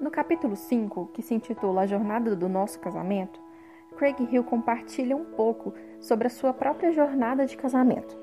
No capítulo 5, que se intitula A Jornada do Nosso Casamento, Craig Hill compartilha um pouco sobre a sua própria jornada de casamento.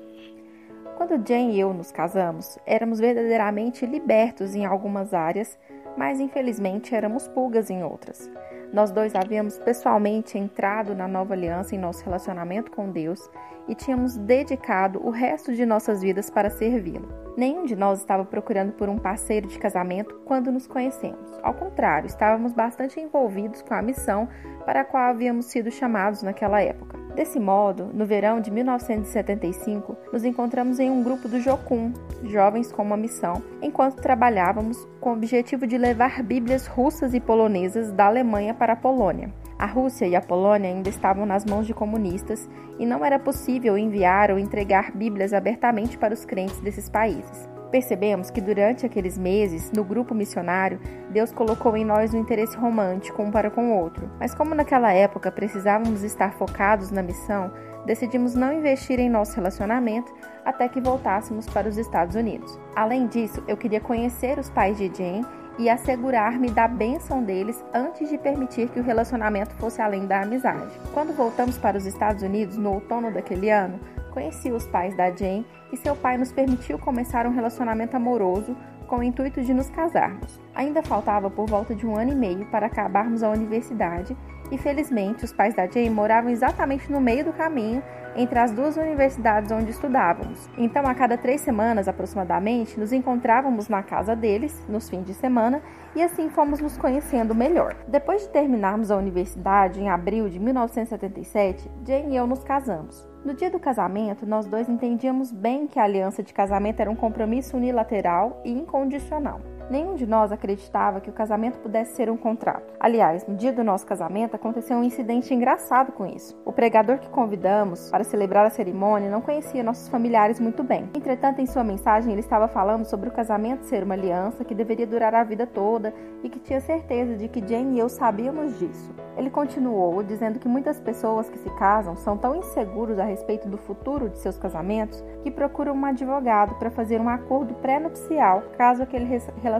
Quando Jane e eu nos casamos, éramos verdadeiramente libertos em algumas áreas, mas infelizmente éramos pulgas em outras. Nós dois havíamos pessoalmente entrado na nova aliança em nosso relacionamento com Deus e tínhamos dedicado o resto de nossas vidas para servi-lo. Nenhum de nós estava procurando por um parceiro de casamento quando nos conhecemos. Ao contrário, estávamos bastante envolvidos com a missão para a qual havíamos sido chamados naquela época. Desse modo, no verão de 1975, nos encontramos em um grupo do Jocum, jovens com uma missão, enquanto trabalhávamos com o objetivo de levar Bíblias russas e polonesas da Alemanha para a Polônia. A Rússia e a Polônia ainda estavam nas mãos de comunistas e não era possível enviar ou entregar Bíblias abertamente para os crentes desses países. Percebemos que durante aqueles meses, no grupo missionário, Deus colocou em nós um interesse romântico um para com o outro. Mas como naquela época precisávamos estar focados na missão, decidimos não investir em nosso relacionamento até que voltássemos para os Estados Unidos. Além disso, eu queria conhecer os pais de Jane e assegurar-me da bênção deles antes de permitir que o relacionamento fosse além da amizade. Quando voltamos para os Estados Unidos no outono daquele ano, conheci os pais da Jane e seu pai nos permitiu começar um relacionamento amoroso com o intuito de nos casarmos. Ainda faltava por volta de um ano e meio para acabarmos a universidade e felizmente os pais da Jane moravam exatamente no meio do caminho entre as duas universidades onde estudávamos. Então, a cada três semanas aproximadamente, nos encontrávamos na casa deles, nos fins de semana, e assim fomos nos conhecendo melhor. Depois de terminarmos a universidade, em abril de 1977, Jane e eu nos casamos. No dia do casamento, nós dois entendíamos bem que a aliança de casamento era um compromisso unilateral e incondicional. Nenhum de nós acreditava que o casamento pudesse ser um contrato. Aliás, no dia do nosso casamento aconteceu um incidente engraçado com isso. O pregador que convidamos para celebrar a cerimônia não conhecia nossos familiares muito bem. Entretanto, em sua mensagem, ele estava falando sobre o casamento ser uma aliança que deveria durar a vida toda e que tinha certeza de que Jane e eu sabíamos disso. Ele continuou dizendo que muitas pessoas que se casam são tão inseguros a respeito do futuro de seus casamentos que procuram um advogado para fazer um acordo pré-nupcial caso aquele relacionamento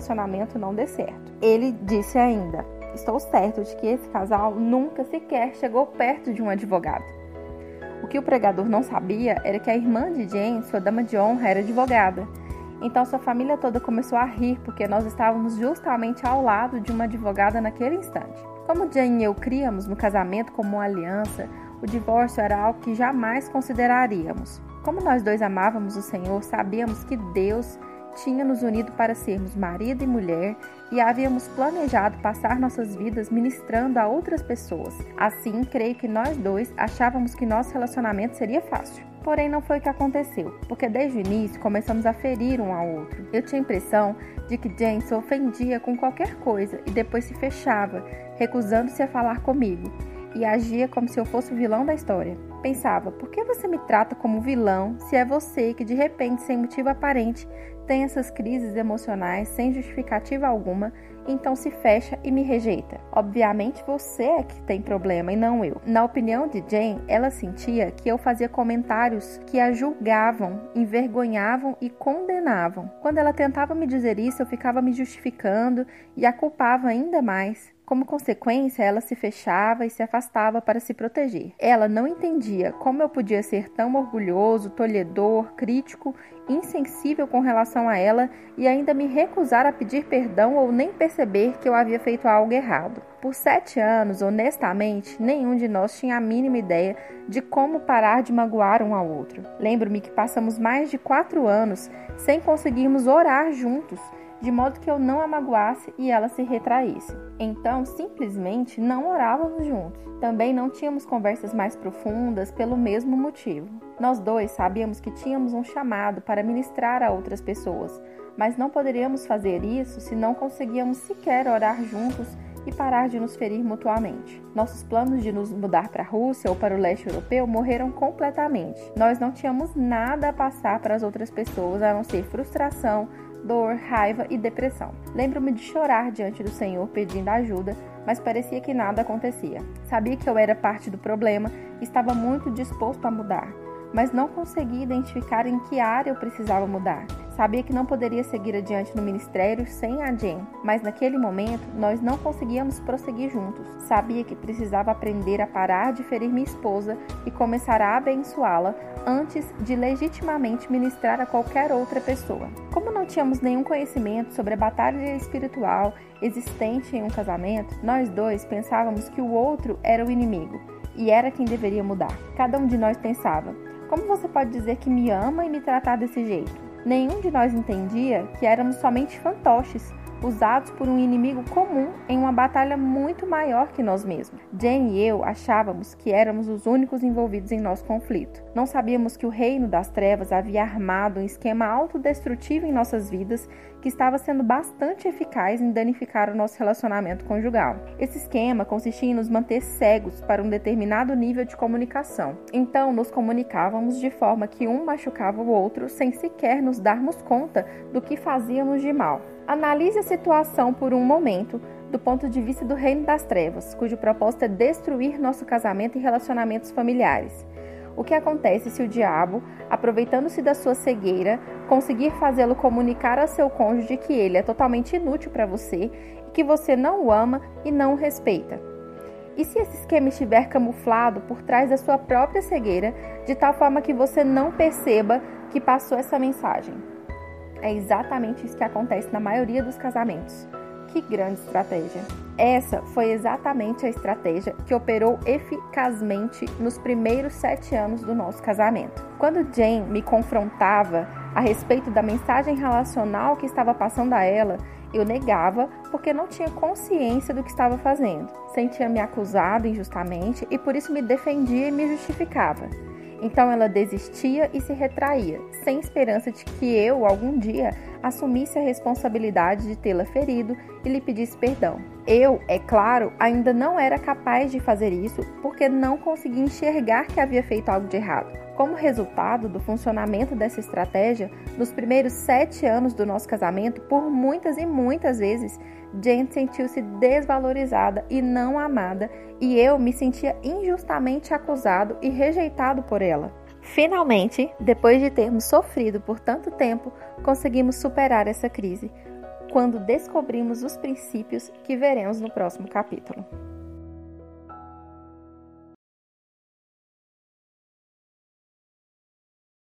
não dê certo. Ele disse ainda: Estou certo de que esse casal nunca sequer chegou perto de um advogado. O que o pregador não sabia era que a irmã de Jane, sua dama de honra, era advogada. Então sua família toda começou a rir porque nós estávamos justamente ao lado de uma advogada naquele instante. Como Jane e eu criamos no casamento como uma aliança, o divórcio era algo que jamais consideraríamos. Como nós dois amávamos o Senhor, sabíamos que Deus tinha nos unido para sermos marido e mulher e havíamos planejado passar nossas vidas ministrando a outras pessoas. Assim, creio que nós dois achávamos que nosso relacionamento seria fácil. Porém, não foi o que aconteceu, porque desde o início começamos a ferir um ao outro. Eu tinha a impressão de que Jane se ofendia com qualquer coisa e depois se fechava, recusando-se a falar comigo e agia como se eu fosse o vilão da história. Pensava, por que você me trata como vilão se é você que de repente, sem motivo aparente, tem essas crises emocionais sem justificativa alguma, então se fecha e me rejeita. Obviamente você é que tem problema e não eu. Na opinião de Jane, ela sentia que eu fazia comentários que a julgavam, envergonhavam e condenavam. Quando ela tentava me dizer isso, eu ficava me justificando e a culpava ainda mais. Como consequência, ela se fechava e se afastava para se proteger. Ela não entendia como eu podia ser tão orgulhoso, tolhedor, crítico, insensível com relação a ela e ainda me recusar a pedir perdão ou nem perceber que eu havia feito algo errado. Por sete anos, honestamente, nenhum de nós tinha a mínima ideia de como parar de magoar um ao outro. Lembro-me que passamos mais de quatro anos sem conseguirmos orar juntos de modo que eu não a magoasse e ela se retraísse. Então, simplesmente não orávamos juntos. Também não tínhamos conversas mais profundas pelo mesmo motivo. Nós dois sabíamos que tínhamos um chamado para ministrar a outras pessoas, mas não poderíamos fazer isso se não conseguíamos sequer orar juntos e parar de nos ferir mutuamente. Nossos planos de nos mudar para a Rússia ou para o leste europeu morreram completamente. Nós não tínhamos nada a passar para as outras pessoas a não ser frustração, dor, raiva e depressão. Lembro-me de chorar diante do Senhor pedindo ajuda, mas parecia que nada acontecia. Sabia que eu era parte do problema e estava muito disposto a mudar, mas não conseguia identificar em que área eu precisava mudar. Sabia que não poderia seguir adiante no ministério sem a Jen, mas naquele momento nós não conseguíamos prosseguir juntos. Sabia que precisava aprender a parar de ferir minha esposa e começar a abençoá-la antes de legitimamente ministrar a qualquer outra pessoa. Como não tínhamos nenhum conhecimento sobre a batalha espiritual existente em um casamento, nós dois pensávamos que o outro era o inimigo e era quem deveria mudar. Cada um de nós pensava: como você pode dizer que me ama e me tratar desse jeito? Nenhum de nós entendia que éramos somente fantoches, usados por um inimigo comum em uma batalha muito maior que nós mesmos. Jane e eu achávamos que éramos os únicos envolvidos em nosso conflito. Não sabíamos que o reino das trevas havia armado um esquema autodestrutivo em nossas vidas que estava sendo bastante eficaz em danificar o nosso relacionamento conjugal. Esse esquema consistia em nos manter cegos para um determinado nível de comunicação. Então, nos comunicávamos de forma que um machucava o outro sem sequer nos darmos conta do que fazíamos de mal. Analise a situação por um momento do ponto de vista do reino das trevas, cujo propósito é destruir nosso casamento e relacionamentos familiares. O que acontece se o diabo, aproveitando-se da sua cegueira, conseguir fazê-lo comunicar a seu cônjuge que ele é totalmente inútil para você e que você não o ama e não o respeita? E se esse esquema estiver camuflado por trás da sua própria cegueira, de tal forma que você não perceba que passou essa mensagem? É exatamente isso que acontece na maioria dos casamentos. Que grande estratégia! Essa foi exatamente a estratégia que operou eficazmente nos primeiros sete anos do nosso casamento. Quando Jane me confrontava a respeito da mensagem relacional que estava passando a ela, eu negava porque não tinha consciência do que estava fazendo. Sentia-me acusado injustamente e por isso me defendia e me justificava. Então ela desistia e se retraía, sem esperança de que eu, algum dia, assumisse a responsabilidade de tê-la ferido e lhe pedisse perdão. Eu, é claro, ainda não era capaz de fazer isso porque não conseguia enxergar que havia feito algo de errado. Como resultado do funcionamento dessa estratégia, nos primeiros sete anos do nosso casamento, por muitas e muitas vezes, Jane sentiu-se desvalorizada e não amada, e eu me sentia injustamente acusado e rejeitado por ela. Finalmente, depois de termos sofrido por tanto tempo, conseguimos superar essa crise, quando descobrimos os princípios que veremos no próximo capítulo.